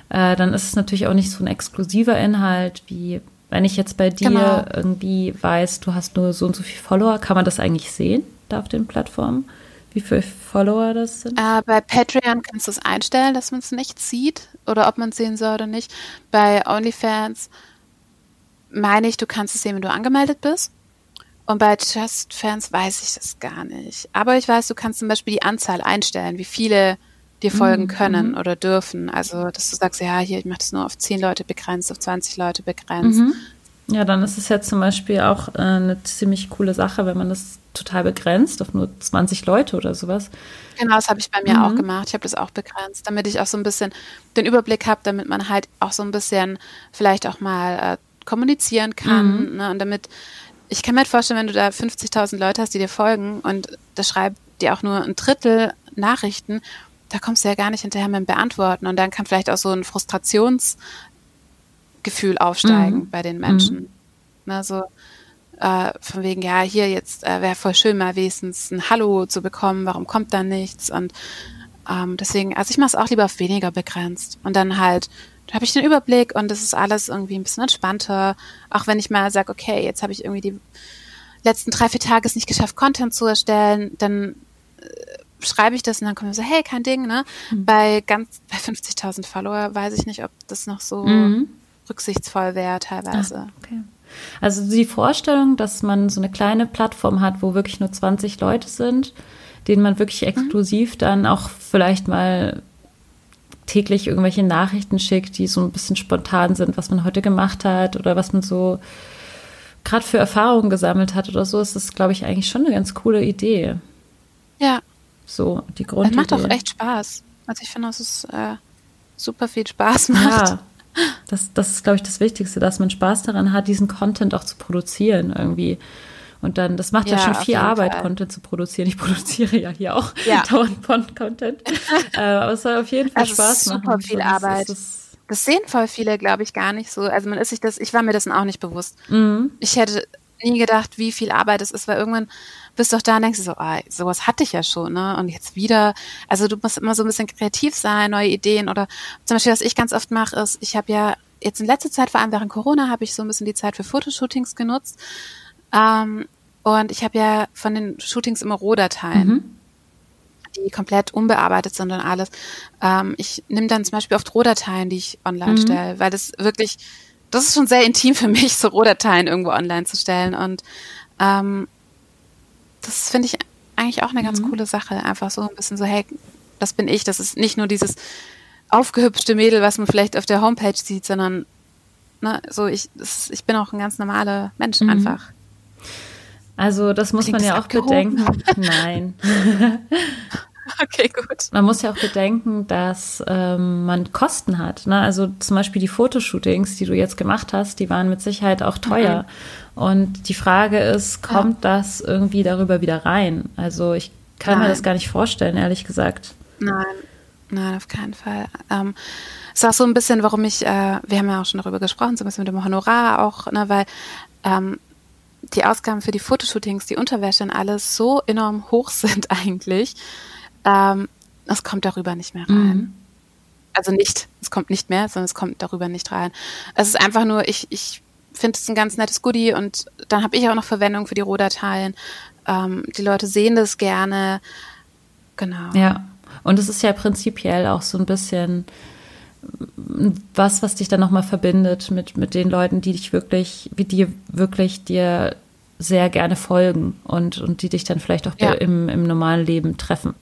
Äh, dann ist es natürlich auch nicht so ein exklusiver Inhalt wie wenn ich jetzt bei dir genau. irgendwie weiß, du hast nur so und so viele Follower, kann man das eigentlich sehen da auf den Plattformen? Wie viele Follower das sind? Äh, bei Patreon kannst du es einstellen, dass man es nicht sieht oder ob man es sehen soll oder nicht. Bei OnlyFans meine ich, du kannst es sehen, wenn du angemeldet bist. Und bei JustFans weiß ich das gar nicht. Aber ich weiß, du kannst zum Beispiel die Anzahl einstellen, wie viele dir folgen mhm. können mhm. oder dürfen. Also, dass du sagst, ja, hier, ich mache das nur auf 10 Leute begrenzt, auf 20 Leute begrenzt. Mhm. Ja, dann ist es ja zum Beispiel auch äh, eine ziemlich coole Sache, wenn man das total begrenzt auf nur 20 Leute oder sowas. Genau, das habe ich bei mir mhm. auch gemacht. Ich habe das auch begrenzt, damit ich auch so ein bisschen den Überblick habe, damit man halt auch so ein bisschen vielleicht auch mal äh, kommunizieren kann. Mhm. Ne? Und damit, ich kann mir halt vorstellen, wenn du da 50.000 Leute hast, die dir folgen und da schreibt dir auch nur ein Drittel Nachrichten, da kommst du ja gar nicht hinterher mit dem Beantworten. Und dann kann vielleicht auch so ein Frustrationsgefühl aufsteigen mhm. bei den Menschen. Mhm. Na, so, äh, von wegen, ja, hier jetzt äh, wäre voll schön, mal wenigstens ein Hallo zu bekommen, warum kommt da nichts? Und ähm, deswegen, also ich mache es auch lieber auf weniger begrenzt. Und dann halt, da habe ich den Überblick und das ist alles irgendwie ein bisschen entspannter. Auch wenn ich mal sage, okay, jetzt habe ich irgendwie die letzten drei, vier Tage es nicht geschafft, Content zu erstellen, dann äh, schreibe ich das und dann kommt so, hey, kein Ding, ne? Mhm. Bei ganz, bei 50.000 Follower weiß ich nicht, ob das noch so mhm. Rücksichtsvoll wäre teilweise. Ah, okay. Also die Vorstellung, dass man so eine kleine Plattform hat, wo wirklich nur 20 Leute sind, denen man wirklich mhm. exklusiv mhm. dann auch vielleicht mal täglich irgendwelche Nachrichten schickt, die so ein bisschen spontan sind, was man heute gemacht hat oder was man so gerade für Erfahrungen gesammelt hat oder so, ist das, glaube ich, eigentlich schon eine ganz coole Idee. Ja, so, die Grundidee. Das macht auch echt Spaß. Also ich finde, dass es äh, super viel Spaß macht. Ja, das, das ist, glaube ich, das Wichtigste, dass man Spaß daran hat, diesen Content auch zu produzieren irgendwie. Und dann, das macht ja, ja schon viel Arbeit, Fall. Content zu produzieren. Ich produziere ja hier auch ja. dauernd Content. äh, aber es soll auf jeden Fall also Spaß super machen. Super viel Arbeit. Das, das, sehen voll viele, glaube ich, gar nicht so. Also man ist sich das, ich war mir dessen auch nicht bewusst. Mhm. Ich hätte nie gedacht, wie viel Arbeit es ist, weil irgendwann bist du auch da und denkst du so, ah, sowas hatte ich ja schon, ne? Und jetzt wieder, also du musst immer so ein bisschen kreativ sein, neue Ideen oder zum Beispiel, was ich ganz oft mache, ist, ich habe ja jetzt in letzter Zeit, vor allem während Corona, habe ich so ein bisschen die Zeit für Fotoshootings genutzt. Ähm, und ich habe ja von den Shootings immer Rohdateien. Mhm. die komplett unbearbeitet sind und alles. Ähm, ich nehme dann zum Beispiel oft Rohdateien, die ich online Mhm. stelle, weil das wirklich, das ist schon sehr intim für mich, so Rohdateien irgendwo online zu stellen. Und ähm, das finde ich eigentlich auch eine ganz Mhm. coole Sache. Einfach so ein bisschen so, hey, das bin ich. Das ist nicht nur dieses aufgehübschte Mädel, was man vielleicht auf der Homepage sieht, sondern ne, so ich, das, ich bin auch ein ganz normaler Mensch Mhm. einfach. Also das muss Klingt man ja auch abgehoben? bedenken. Nein. Okay, gut. Man muss ja auch bedenken, dass ähm, man Kosten hat. Ne? Also zum Beispiel die Fotoshootings, die du jetzt gemacht hast, die waren mit Sicherheit auch teuer. Und die Frage ist, kommt das irgendwie darüber wieder rein? Also ich kann mir Nein. das gar nicht vorstellen, ehrlich gesagt. Nein, nein, auf keinen Fall. Ähm, ist auch so ein bisschen, warum ich, äh, wir haben ja auch schon darüber gesprochen, so ein bisschen mit dem Honorar auch, ne, weil ähm, die Ausgaben für die Fotoshootings, die Unterwäsche und alles so enorm hoch sind eigentlich, ähm, es kommt darüber nicht mehr rein. Mhm. Also nicht, es kommt nicht mehr, sondern es kommt darüber nicht rein. Es ist einfach nur, ich, ich finde es ein ganz nettes Goodie und dann habe ich auch noch Verwendung für die Rohdateien. Ähm, die Leute sehen das gerne. Genau. Ja. Und es ist ja prinzipiell auch so ein bisschen was, was dich dann nochmal verbindet mit, mit den Leuten, die dich wirklich, wie dir wirklich dir sehr gerne folgen und, und die dich dann vielleicht auch Ja. im, im normalen Leben treffen.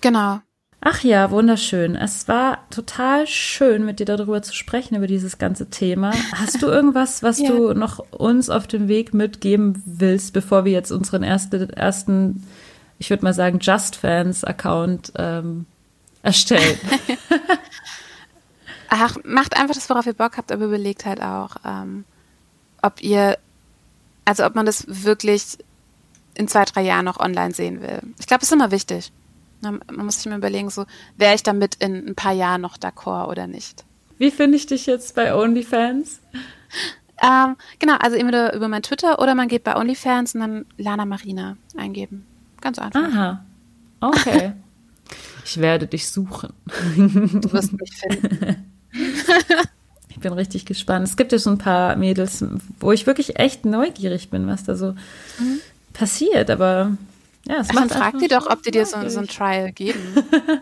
Genau. Ach ja, wunderschön. Es war total schön, mit dir darüber zu sprechen, über dieses ganze Thema. Hast du irgendwas, was Ja. du noch uns auf dem Weg mitgeben willst, bevor wir jetzt unseren ersten, ersten ich würde mal sagen, Just Fans-Account ähm, erstellen? Ach, macht einfach das, worauf ihr Bock habt, aber überlegt halt auch, ähm, ob ihr, also ob man das wirklich in zwei, drei Jahren noch online sehen will. Ich glaube, es ist immer wichtig. Man, muss sich mal überlegen, so, wäre ich damit in ein paar Jahren noch d'accord oder nicht. Wie finde ich dich jetzt bei OnlyFans? Ähm, genau, also entweder über mein Twitter oder man geht bei OnlyFans und dann Lana Marina eingeben. Ganz einfach. Aha. Okay. Ich werde dich suchen. Du wirst mich finden. Ich bin richtig gespannt. Es gibt ja so ein paar Mädels, wo ich wirklich echt neugierig bin, was da so passiert. Aber ja, es Dann macht frag die doch, ob die dir so, so ein Trial geben.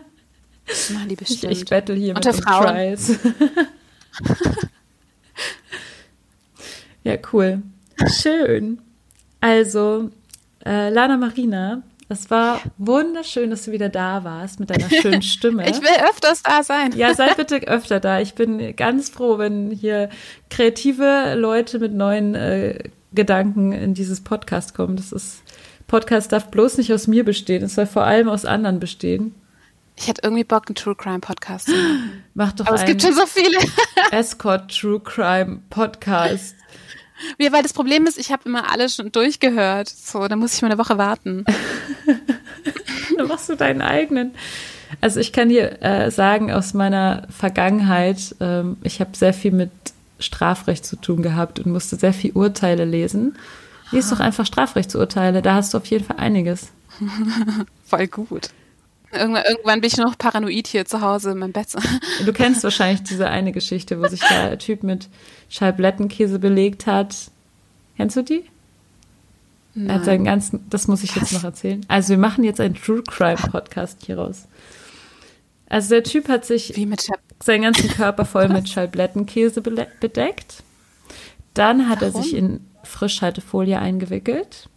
Das machen die Ich, bestimmt. ich battle hier Unter mit den Frauen. Trials. ja, cool. Schön. Also, äh, Lana Marina, es war wunderschön, dass du wieder da warst mit deiner schönen Stimme. Ich will öfters da sein. Ja, sei bitte öfter da. Ich bin ganz froh, wenn hier kreative Leute mit neuen äh, Gedanken in dieses Podcast kommen. Das ist Podcast darf bloß nicht aus mir bestehen. Es soll vor allem aus anderen bestehen. Ich hätte irgendwie Bock, einen True Crime Podcast zu machen. Mach doch Aber es gibt schon so viele. Escort True Crime Podcast. Ja, weil das Problem ist, ich habe immer alle schon durchgehört. So, da muss ich mal eine Woche warten. Dann machst du deinen eigenen. Also ich kann dir äh, sagen aus meiner Vergangenheit, ähm, ich habe sehr viel mit Strafrecht zu tun gehabt und musste sehr viel Urteile lesen. Lies doch einfach Strafrechtsurteile, da hast du auf jeden Fall einiges. Voll gut. Irgendwann, irgendwann bin ich noch paranoid hier zu Hause in meinem Bett. Du kennst wahrscheinlich diese eine Geschichte, wo sich der Typ mit Scheiblettenkäse belegt hat. Kennst du die? Er hat seinen ganzen, das muss ich jetzt noch erzählen. Also wir machen jetzt einen True Crime Podcast hier raus. Also der Typ hat sich seinen ganzen Körper voll mit Scheiblettenkäse bele- bedeckt. Dann hat er Warum? sich in Frischhaltefolie eingewickelt.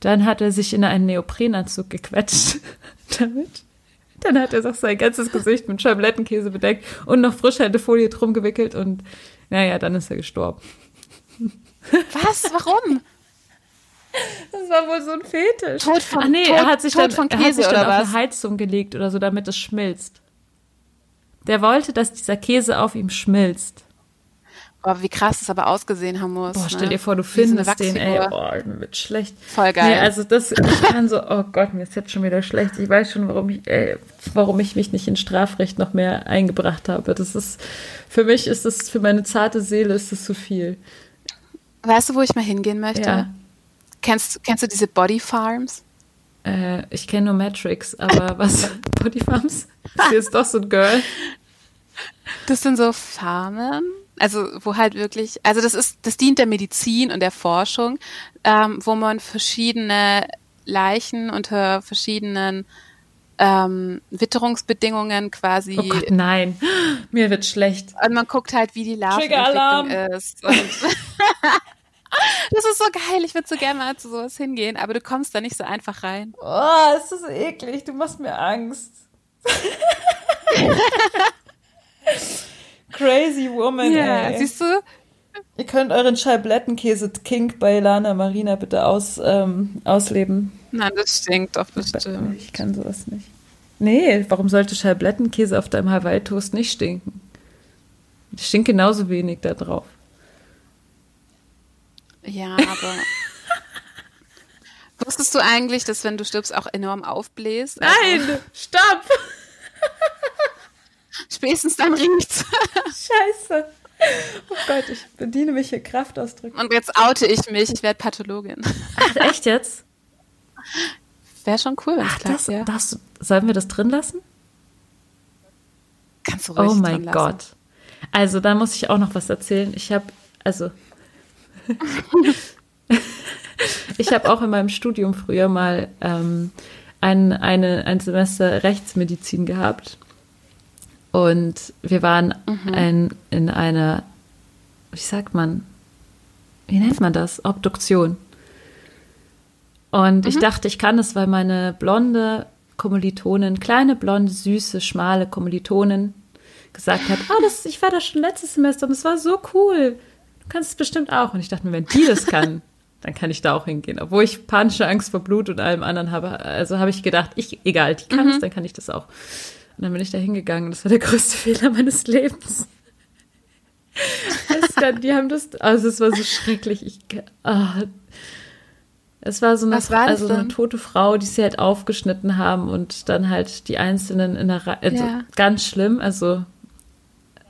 Dann hat er sich in einen Neoprenanzug gequetscht damit. Dann hat er sich sein ganzes Gesicht mit Scheiblettenkäse bedeckt und noch Frischhaltefolie drum gewickelt und naja, dann ist er gestorben. Was? Warum? Das war wohl so ein Fetisch. Tod von- Ach nee, Tod- er hat sich Tod dann, von er hat Käse sich dann auf eine Heizung gelegt oder so, damit es schmilzt. Der wollte, dass dieser Käse auf ihm schmilzt. Boah, wie krass das aber ausgesehen haben muss. Boah, stell ne? dir vor, du findest den, ey, oh, mir wird schlecht. Voll geil. Nee, also das, ich kann so, oh Gott, mir ist jetzt schon wieder schlecht. Ich weiß schon, warum ich, ey, warum ich mich nicht in Strafrecht noch mehr eingebracht habe. Das ist, für mich ist das, für meine zarte Seele ist das zu viel. Weißt du, wo ich mal hingehen möchte? Ja. Kennst, kennst du diese Body Farms? Äh, ich kenne nur Matrix, aber was, Body Farms? Ist jetzt doch so ein Girl. Das sind so Farmen, also wo halt wirklich, also das ist, das dient der Medizin und der Forschung, ähm, wo man verschiedene Leichen unter verschiedenen ähm, Witterungsbedingungen quasi. Oh Gott, nein. Mir wird schlecht. Und man guckt halt, wie die. Larvenentwicklung ist. Das ist so geil. Ich würde so gerne mal zu sowas hingehen, aber du kommst da nicht so einfach rein. Oh, ist das eklig. Du machst mir Angst. Crazy Woman, Ja, ey. siehst du? Ihr könnt euren Scheiblettenkäse-Kink bei Lana Marina bitte aus, ähm, ausleben. Nein, das stinkt doch bestimmt. Ich kann sowas nicht. Nee, warum sollte Scheiblettenkäse auf deinem Hawaii-Toast nicht stinken? Stinkt genauso wenig da drauf. Ja, aber. Wusstest du eigentlich, dass wenn du stirbst, auch enorm aufbläst? Also, Nein! Stopp! Spätestens dann riecht's. Scheiße! Oh Gott, ich bediene mich hier Kraftausdrücken. Und jetzt oute ich mich, ich werde Pathologin. Ach, echt jetzt? Wäre schon cool, wenn es Ach, klappt, das, ja. das, sollen wir das drin lassen? Kannst du ruhig Oh mein. Gott. Also, da muss ich auch noch was erzählen. Ich habe, also, ich habe auch in meinem Studium früher mal ähm, ein, eine, ein Semester Rechtsmedizin gehabt. Und wir waren Mhm. ein, in einer, wie sagt man, wie nennt man das? Obduktion. Und Mhm. ich dachte, ich kann es, weil meine blonde Kommilitonin, kleine, blonde, süße, schmale Kommilitonin gesagt hat, ah, das, ich war da schon letztes Semester und es war so cool. Du kannst es bestimmt auch. Und ich dachte mir, wenn die das kann, dann kann ich da auch hingehen. Obwohl ich panische Angst vor Blut und allem anderen habe. Also habe ich gedacht, ich, egal, die kann es, dann kann ich das auch. Und dann bin ich da hingegangen das war der größte Fehler meines Lebens. Das kann, die haben das, also es war so schrecklich. Ich, ah, es war so eine, Was war also eine tote Frau, die sie halt aufgeschnitten haben und dann halt die einzelnen in der Reihe, also Ja. ganz schlimm, also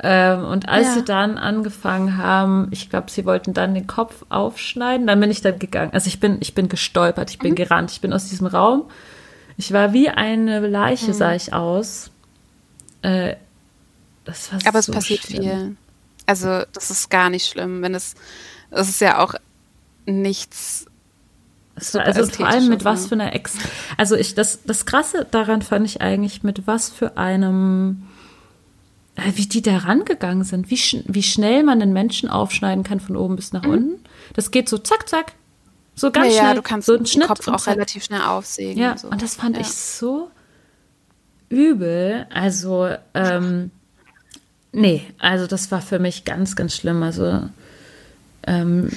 ähm, und als Ja. sie dann angefangen haben, ich glaube, sie wollten dann den Kopf aufschneiden, dann bin ich dann gegangen. Also ich bin, ich bin gestolpert, Mhm. ich bin gerannt, ich bin aus diesem Raum. Ich war wie eine Mhm. Leiche, sah ich aus. Äh, das war Aber es so passiert schlimm. viel. Also, das ist gar nicht schlimm, wenn es. Es ist ja auch nichts. Es war, also vor allem mit was für einer Ex. Also ich, das, das Krasse daran fand ich eigentlich, mit was für einem, äh, wie die da rangegangen sind, wie, schn wie schnell man einen Menschen aufschneiden kann von oben bis nach unten. Das geht so zack, zack. So ganz Mhm. ja, ja, schnell. du kannst so den einen Schnitt Kopf auch zack. relativ schnell aufsägen. Ja, und, so. und das fand ja. ich so übel. Also, ähm, nee, also das war für mich ganz, ganz schlimm. Also, ähm,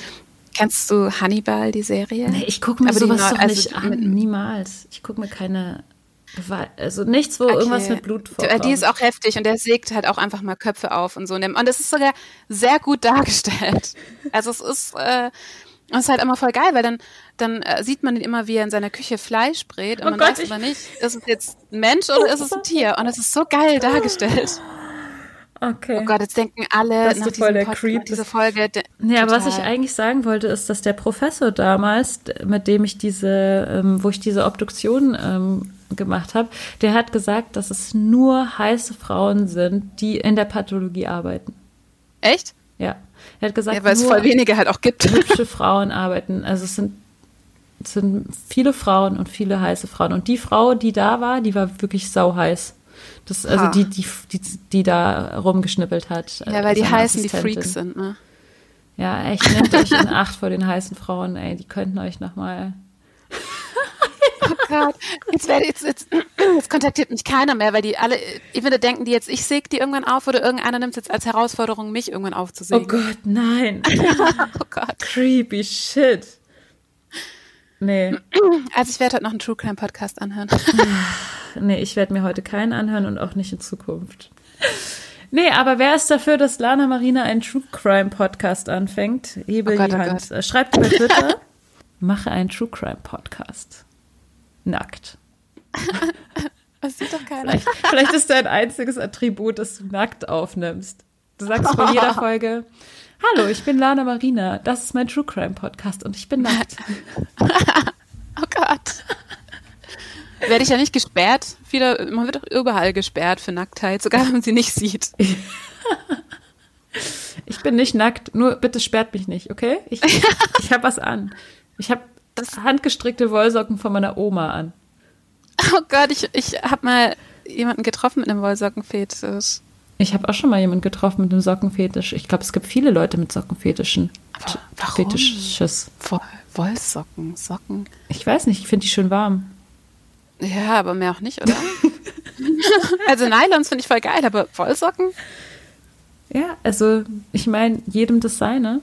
Kennst du Hannibal, die Serie? nee, ich gucke mir Aber die sowas doch also nicht an. Niemals. Ich gucke mir keine, also nichts, wo irgendwas Okay. mit Blut Die- vorkommt. Die ist auch heftig und der sägt halt auch einfach mal Köpfe auf und so. Und das ist sogar sehr gut dargestellt. Also es ist, äh, es ist halt immer voll geil, weil dann, dann äh, sieht man ihn immer, wie er in seiner Küche Fleisch brät und Oh man Gott, weiß ich- aber nicht, ist es jetzt ein Mensch oder ist es ein Tier? Und es ist so geil dargestellt. okay. Oh Gott, jetzt denken alle Dass du nach voll der Pod- Creep bist. Folge. aber was ich eigentlich sagen wollte, ist, dass der Professor damals, mit dem ich diese, ähm, wo ich diese Obduktion ähm, gemacht habe, der hat gesagt, dass es nur heiße Frauen sind, die in der Pathologie arbeiten. Echt? Ja. Er hat gesagt, Ja, weil es voll wenige halt auch gibt. hübsche Frauen arbeiten. Also es sind, es sind viele Frauen und viele heiße Frauen. Und die Frau, die da war, die war wirklich sauheiß. Das, also Ha. die, die, die, die da rumgeschnippelt hat. Ja, weil die heißen, die. Freaks sind, ne? Ja, echt, nehmt euch in Acht vor den heißen Frauen, ey, die könnten euch nochmal. Oh Gott, jetzt, werde, jetzt, jetzt, jetzt kontaktiert mich keiner mehr, weil die alle, entweder denken die jetzt, ich säge die irgendwann auf oder irgendeiner nimmt es jetzt als Herausforderung, mich irgendwann Oh aufzusägen. Gott, nein. Oh Gott. Creepy shit. Nee, Also ich werde heute noch einen True Crime Podcast anhören. nee, ich werde mir heute keinen anhören und auch nicht in Zukunft. Nee, aber wer ist dafür, dass Lana Marina einen True Crime Podcast anfängt? Hebe Oh Gott, die oh Hand. Gott. Schreibt bei Twitter, mache einen True Crime Podcast. Nackt. Das sieht doch keiner. Vielleicht, vielleicht ist dein einziges Attribut, dass du nackt aufnimmst. Du sagst bei jeder Folge, Hallo, ich bin Lana Marina, das ist mein True Crime Podcast und ich bin nackt. Oh Gott. Werde ich ja nicht gesperrt? Viele, man wird doch überall gesperrt für Nacktheit, sogar wenn man sie nicht sieht. Ich bin nicht nackt, nur bitte sperrt mich nicht, okay? Ich, ich habe was an. Ich habe handgestrickte Wollsocken von meiner Oma an. Oh Gott, ich, ich habe mal jemanden getroffen mit einem Wollsockenfetisch. Ich habe auch schon mal jemanden getroffen mit einem Sockenfetisch. Ich glaube, es gibt viele Leute mit Sockenfetischen. Aber warum? Fetisches. Woll- Wollsocken, Socken. Ich weiß nicht, ich finde die schön warm. Ja, aber mehr auch nicht, oder? also Nylons finde ich voll geil, aber Wollsocken? Ja, also ich meine, jedem das seine.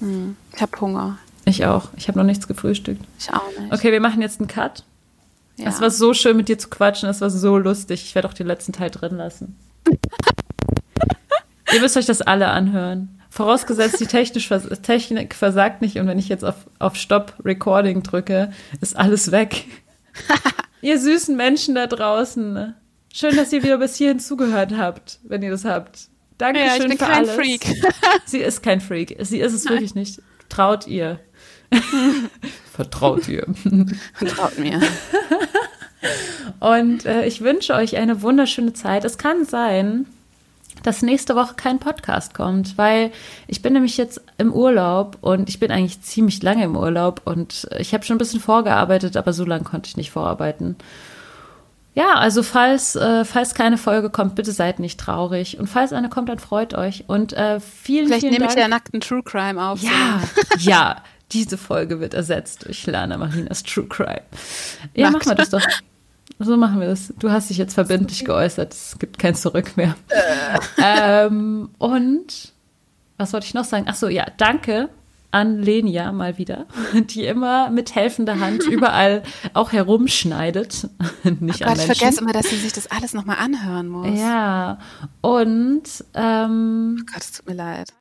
Hm, ich habe Hunger. Ich auch. Ich habe noch nichts gefrühstückt. Ich auch nicht. Okay, wir machen jetzt einen Cut. ja. Es war so schön, mit dir zu quatschen. Es war so lustig. Ich werde auch den letzten Teil drin lassen. Ihr müsst euch das alle anhören. Vorausgesetzt, die Technik versagt nicht und wenn ich jetzt auf, auf Stop Recording drücke, ist alles weg. ihr süßen Menschen da draußen. Schön, dass ihr wieder bis hierhin zugehört habt, wenn ihr das habt. Dankeschön ja, ich bin für kein alles. Freak. Sie ist kein Freak. Sie ist es wirklich nicht. Traut ihr. Vertraut ihr. Traut mir. Und äh, ich wünsche euch eine wunderschöne Zeit. Es kann sein, dass nächste Woche kein Podcast kommt, weil ich bin nämlich jetzt im Urlaub und ich bin eigentlich ziemlich lange im Urlaub und ich habe schon ein bisschen vorgearbeitet, aber so lange konnte ich nicht vorarbeiten. Ja, also falls, äh, falls keine Folge kommt, bitte seid nicht traurig. Und falls eine kommt, dann freut euch. Und äh, vielen, Vielleicht vielen nehme ich Dank. ja nackten True Crime auf. Ja, ja, diese Folge wird ersetzt durch Lana Marinas True Crime. Ja, machen wir das doch. So machen wir das. Du hast dich jetzt verbindlich geäußert. Es gibt kein Zurück mehr. ähm, und was wollte ich noch sagen? Ach so, ja, danke an Lenia mal wieder, die immer mit helfender Hand überall auch herumschneidet. Nicht Oh Gott, ich vergesse immer, dass sie sich das alles nochmal anhören muss. Ja, und ähm, Oh Gott, es tut mir leid.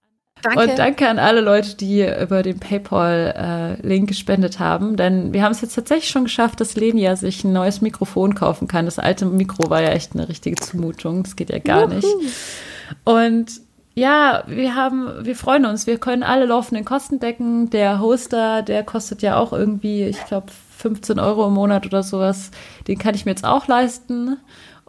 Danke. und danke an alle Leute, die über den PayPal-Link gespendet haben. Denn wir haben es jetzt tatsächlich schon geschafft, dass Lenia sich ein neues Mikrofon kaufen kann. Das alte Mikro war ja echt eine richtige Zumutung. Das geht ja gar nicht. Und ja, wir haben, wir freuen uns. Wir können alle laufenden Kosten decken. Der Hoster, der kostet ja auch irgendwie, ich glaube, 15 Euro im Monat oder sowas. Den kann ich mir jetzt auch leisten.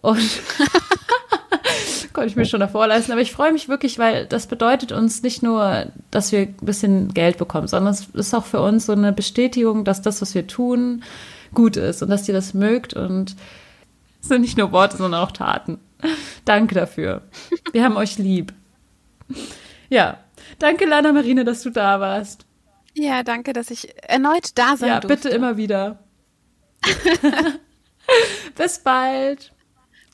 Und konnte ich mir schon davor leisten. Aber ich freue mich wirklich, weil das bedeutet uns nicht nur, dass wir ein bisschen Geld bekommen, sondern es ist auch für uns so eine Bestätigung, dass das, was wir tun, gut ist und dass ihr das mögt. Und es sind nicht nur Worte, sondern auch Taten. Danke dafür. Wir haben euch lieb. Ja, danke, Lana Marine, dass du da warst. ja, danke, dass ich erneut da sein Ja, durfte. bitte immer wieder. Bis bald.